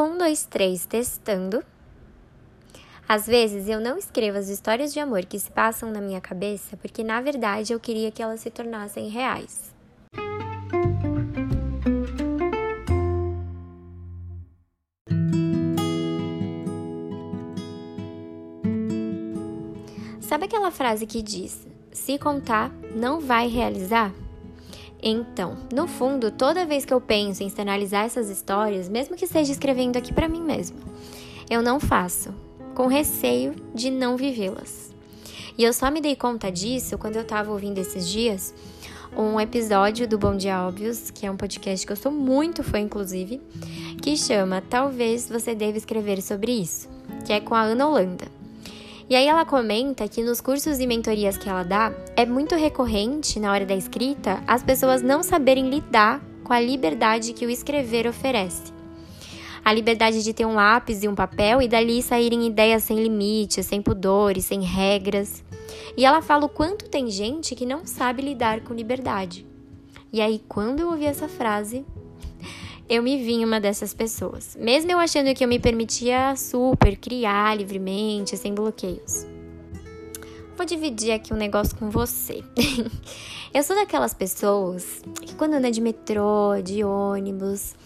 Um, dois, três, testando. Às vezes eu não escrevo as histórias de amor que se passam na minha cabeça porque, na verdade, eu queria que elas se tornassem reais. Sabe aquela frase que diz: se contar, não vai realizar? Então, no fundo, toda vez que eu penso em externalizar essas histórias, mesmo que seja escrevendo aqui para mim mesmo, eu não faço, com receio de não vivê-las. E eu só me dei conta disso quando eu tava ouvindo esses dias um episódio do Bom Dia Óbvios, que é um podcast que eu sou muito fã, inclusive, que chama Talvez Você Deva Escrever Sobre Isso, que é com a Ana Holanda. E aí ela comenta que nos cursos e mentorias que ela dá, é muito recorrente na hora da escrita as pessoas não saberem lidar com a liberdade que o escrever oferece. A liberdade de ter um lápis e um papel e dali saírem ideias sem limites, sem pudores, sem regras. E ela fala o quanto tem gente que não sabe lidar com liberdade. E aí, quando eu ouvi essa frase, eu me vi uma dessas pessoas, mesmo eu achando que eu me permitia super criar livremente, sem bloqueios. Vou dividir aqui um negócio com você. eu sou daquelas pessoas que quando anda de metrô, de ônibus,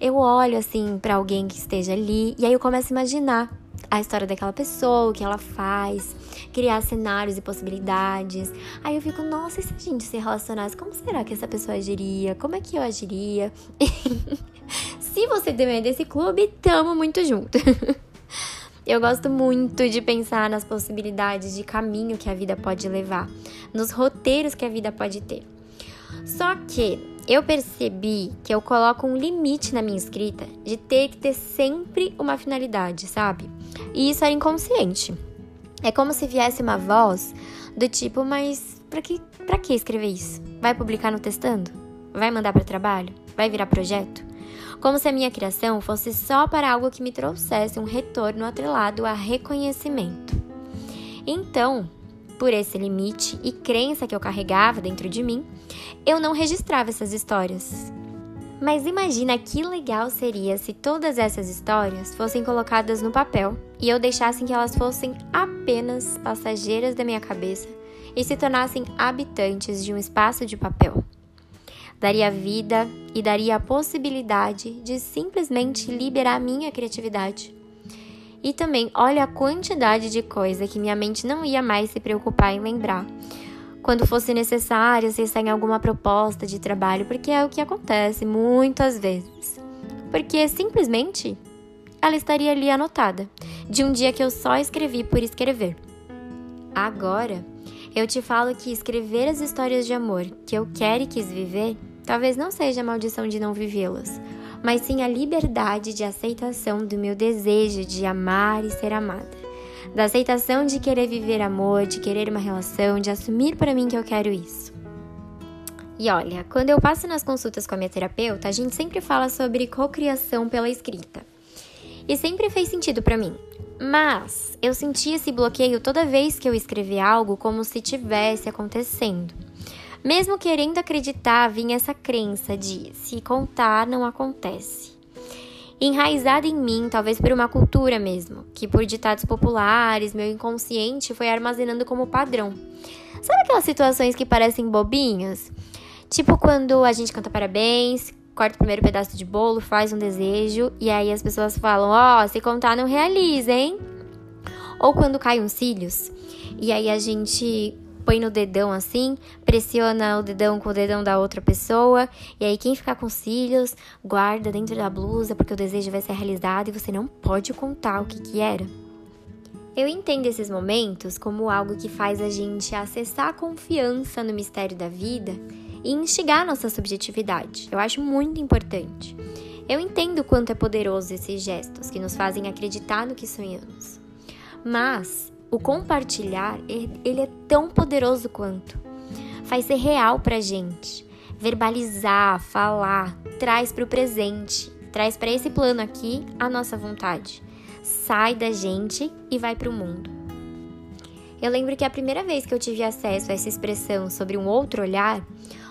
eu olho assim para alguém que esteja ali e aí eu começo a imaginar a história daquela pessoa, o que ela faz, criar cenários e possibilidades. Aí eu fico, nossa, e se a gente se relacionasse, como será que essa pessoa agiria? Como é que eu agiria? se você também é desse clube, tamo muito junto. Eu gosto muito de pensar nas possibilidades de caminho que a vida pode levar, nos roteiros que a vida pode ter. Só que eu percebi que eu coloco um limite na minha escrita de ter que ter sempre uma finalidade, sabe? E isso era inconsciente. É como se viesse uma voz do tipo, mas pra que, pra que escrever isso? Vai publicar no Testando? Vai mandar para trabalho? Vai virar projeto? Como se a minha criação fosse só para algo que me trouxesse um retorno atrelado a reconhecimento. Então, por esse limite e crença que eu carregava dentro de mim, eu não registrava essas histórias. Mas imagina que legal seria se todas essas histórias fossem colocadas no papel e eu deixasse que elas fossem apenas passageiras da minha cabeça e se tornassem habitantes de um espaço de papel. Daria vida e daria a possibilidade de simplesmente liberar minha criatividade. E também olha a quantidade de coisa que minha mente não ia mais se preocupar em lembrar. Quando fosse necessário acessar em alguma proposta de trabalho, porque é o que acontece muitas vezes. Porque simplesmente ela estaria ali anotada, de um dia que eu só escrevi por escrever. Agora, eu te falo que escrever as histórias de amor que eu quero e quis viver, talvez não seja a maldição de não vivê-las, mas sim a liberdade de aceitação do meu desejo de amar e ser amada. Da aceitação de querer viver amor, de querer uma relação, de assumir para mim que eu quero isso. E olha, quando eu passo nas consultas com a minha terapeuta, a gente sempre fala sobre cocriação pela escrita. E sempre fez sentido para mim. Mas eu sentia esse bloqueio toda vez que eu escrevia algo como se tivesse acontecendo. Mesmo querendo acreditar, vinha essa crença de se contar não acontece. Enraizada em mim, talvez por uma cultura mesmo, que por ditados populares, meu inconsciente foi armazenando como padrão. Sabe aquelas situações que parecem bobinhas? Tipo quando a gente canta parabéns, corta o primeiro pedaço de bolo, faz um desejo e aí as pessoas falam: Ó, oh, se contar não realiza, hein? Ou quando cai uns cílios e aí a gente põe no dedão assim, pressiona o dedão com o dedão da outra pessoa, e aí quem ficar com cílios, guarda dentro da blusa porque o desejo vai ser realizado e você não pode contar o que que era. Eu entendo esses momentos como algo que faz a gente acessar a confiança no mistério da vida e instigar nossa subjetividade. Eu acho muito importante. Eu entendo quanto é poderoso esses gestos que nos fazem acreditar no que sonhamos. Mas o compartilhar, ele é tão poderoso quanto. Faz ser real pra gente. Verbalizar, falar, traz para o presente, traz para esse plano aqui a nossa vontade. Sai da gente e vai para o mundo. Eu lembro que a primeira vez que eu tive acesso a essa expressão sobre um outro olhar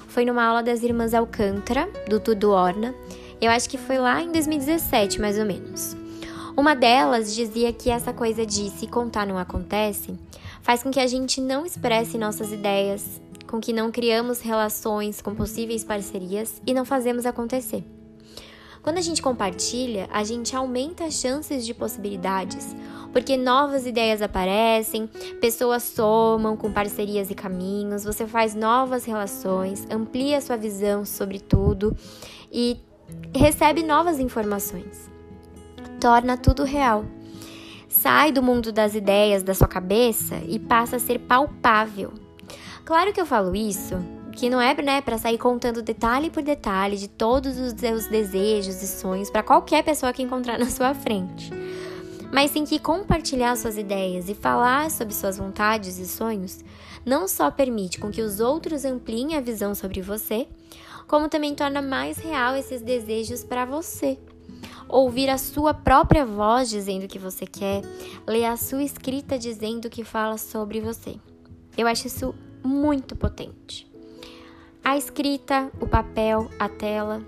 foi numa aula das irmãs Alcântara, do Tudo Orna, Eu acho que foi lá em 2017, mais ou menos. Uma delas dizia que essa coisa de se contar não acontece faz com que a gente não expresse nossas ideias, com que não criamos relações com possíveis parcerias e não fazemos acontecer. Quando a gente compartilha, a gente aumenta as chances de possibilidades, porque novas ideias aparecem, pessoas somam com parcerias e caminhos, você faz novas relações, amplia sua visão sobre tudo e recebe novas informações torna tudo real. Sai do mundo das ideias da sua cabeça e passa a ser palpável. Claro que eu falo isso, que não é né, para sair contando detalhe por detalhe de todos os seus desejos e sonhos para qualquer pessoa que encontrar na sua frente. Mas sim que compartilhar suas ideias e falar sobre suas vontades e sonhos não só permite com que os outros ampliem a visão sobre você, como também torna mais real esses desejos para você ouvir a sua própria voz dizendo o que você quer, ler a sua escrita dizendo o que fala sobre você. Eu acho isso muito potente. A escrita, o papel, a tela,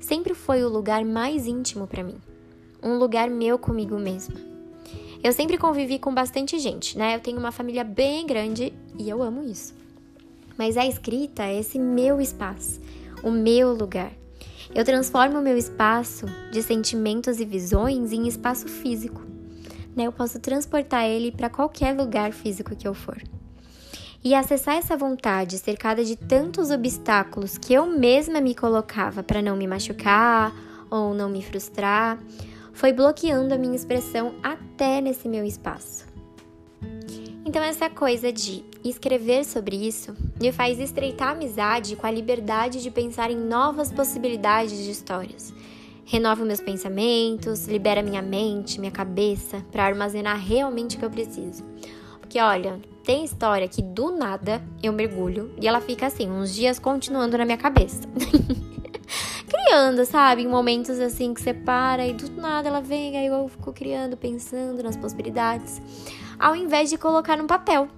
sempre foi o lugar mais íntimo para mim. Um lugar meu comigo mesma. Eu sempre convivi com bastante gente, né? Eu tenho uma família bem grande e eu amo isso. Mas a escrita é esse meu espaço, o meu lugar. Eu transformo o meu espaço de sentimentos e visões em espaço físico. Né? Eu posso transportar ele para qualquer lugar físico que eu for. E acessar essa vontade cercada de tantos obstáculos que eu mesma me colocava para não me machucar ou não me frustrar, foi bloqueando a minha expressão até nesse meu espaço. Então, essa coisa de escrever sobre isso me faz estreitar a amizade com a liberdade de pensar em novas possibilidades de histórias. Renova meus pensamentos, libera minha mente, minha cabeça para armazenar realmente o que eu preciso. Porque olha, tem história que do nada eu mergulho e ela fica assim, uns dias continuando na minha cabeça. criando, sabe? Em momentos assim que você para e do nada ela vem, aí eu fico criando, pensando nas possibilidades ao invés de colocar no papel.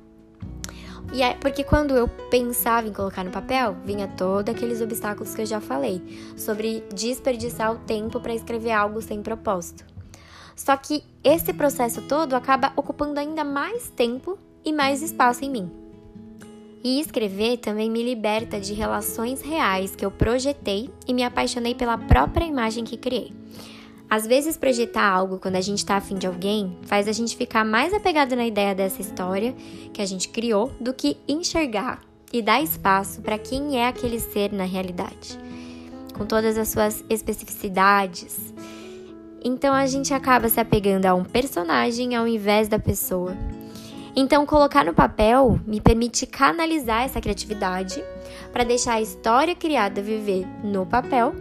E é porque quando eu pensava em colocar no papel, vinha todos aqueles obstáculos que eu já falei, sobre desperdiçar o tempo para escrever algo sem propósito. Só que esse processo todo acaba ocupando ainda mais tempo e mais espaço em mim. E escrever também me liberta de relações reais que eu projetei e me apaixonei pela própria imagem que criei. Às vezes, projetar algo quando a gente está afim de alguém faz a gente ficar mais apegado na ideia dessa história que a gente criou do que enxergar e dar espaço para quem é aquele ser na realidade, com todas as suas especificidades. Então a gente acaba se apegando a um personagem ao invés da pessoa. Então, colocar no papel me permite canalizar essa criatividade para deixar a história criada viver no papel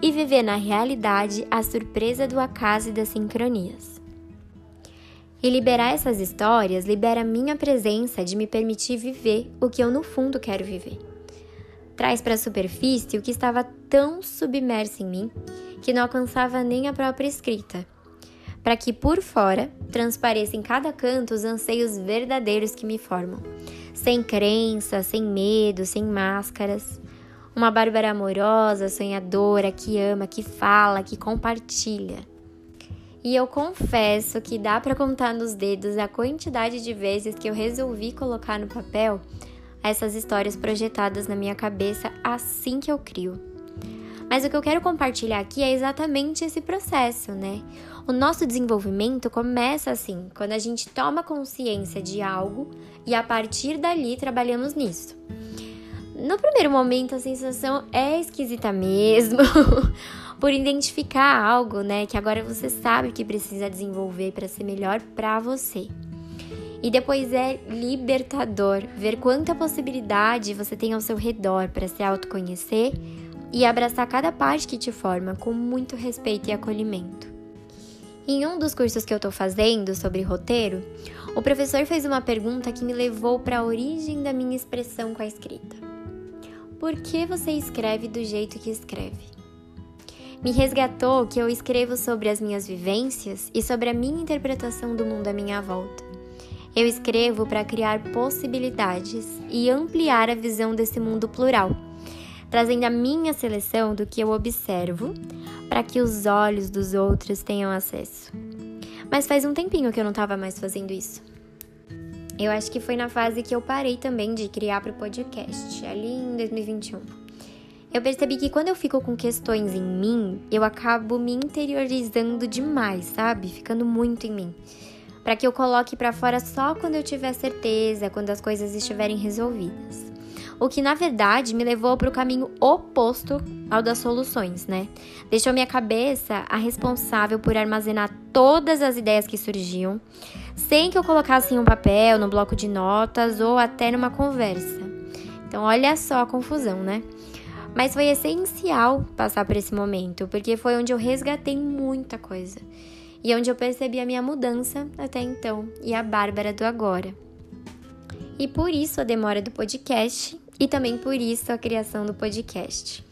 e viver na realidade a surpresa do acaso e das sincronias. E liberar essas histórias libera minha presença de me permitir viver o que eu no fundo quero viver. Traz para a superfície o que estava tão submerso em mim que não alcançava nem a própria escrita para que por fora transpareça em cada canto os anseios verdadeiros que me formam, sem crença, sem medo, sem máscaras. Uma Bárbara amorosa, sonhadora, que ama, que fala, que compartilha. E eu confesso que dá para contar nos dedos a quantidade de vezes que eu resolvi colocar no papel essas histórias projetadas na minha cabeça assim que eu crio. Mas o que eu quero compartilhar aqui é exatamente esse processo, né? O nosso desenvolvimento começa assim, quando a gente toma consciência de algo e a partir dali trabalhamos nisso. No primeiro momento, a sensação é esquisita mesmo, por identificar algo, né, que agora você sabe que precisa desenvolver para ser melhor para você. E depois é libertador ver quanta possibilidade você tem ao seu redor para se autoconhecer e abraçar cada parte que te forma com muito respeito e acolhimento. Em um dos cursos que eu estou fazendo sobre roteiro, o professor fez uma pergunta que me levou para a origem da minha expressão com a escrita. Por que você escreve do jeito que escreve? Me resgatou que eu escrevo sobre as minhas vivências e sobre a minha interpretação do mundo à minha volta. Eu escrevo para criar possibilidades e ampliar a visão desse mundo plural, trazendo a minha seleção do que eu observo para que os olhos dos outros tenham acesso. Mas faz um tempinho que eu não estava mais fazendo isso. Eu acho que foi na fase que eu parei também de criar para o podcast, ali em 2021. Eu percebi que quando eu fico com questões em mim, eu acabo me interiorizando demais, sabe? Ficando muito em mim. Para que eu coloque para fora só quando eu tiver certeza, quando as coisas estiverem resolvidas o que na verdade me levou para o caminho oposto ao das soluções, né? Deixou minha cabeça a responsável por armazenar todas as ideias que surgiam, sem que eu colocasse em um papel, no bloco de notas ou até numa conversa. Então, olha só a confusão, né? Mas foi essencial passar por esse momento, porque foi onde eu resgatei muita coisa e onde eu percebi a minha mudança até então e a Bárbara do agora. E por isso a demora do podcast e também por isso a criação do podcast.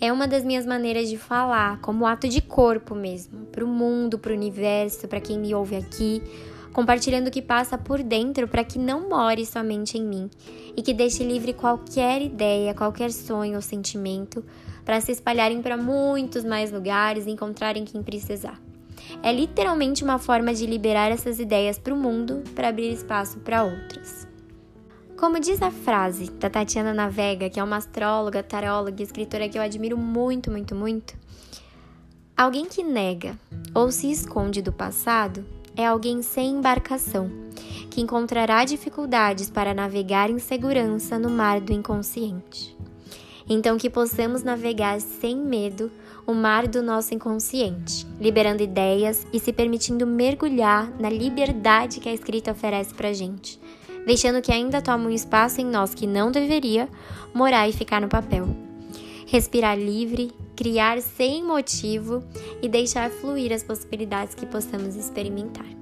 É uma das minhas maneiras de falar, como ato de corpo mesmo, para o mundo, para o universo, para quem me ouve aqui, compartilhando o que passa por dentro para que não more somente em mim e que deixe livre qualquer ideia, qualquer sonho ou sentimento para se espalharem para muitos mais lugares e encontrarem quem precisar. É literalmente uma forma de liberar essas ideias para o mundo para abrir espaço para outras. Como diz a frase da Tatiana Navega, que é uma astróloga, taróloga e escritora que eu admiro muito, muito, muito, alguém que nega ou se esconde do passado é alguém sem embarcação, que encontrará dificuldades para navegar em segurança no mar do inconsciente. Então, que possamos navegar sem medo o mar do nosso inconsciente, liberando ideias e se permitindo mergulhar na liberdade que a escrita oferece para gente deixando que ainda toma um espaço em nós que não deveria morar e ficar no papel. Respirar livre, criar sem motivo e deixar fluir as possibilidades que possamos experimentar.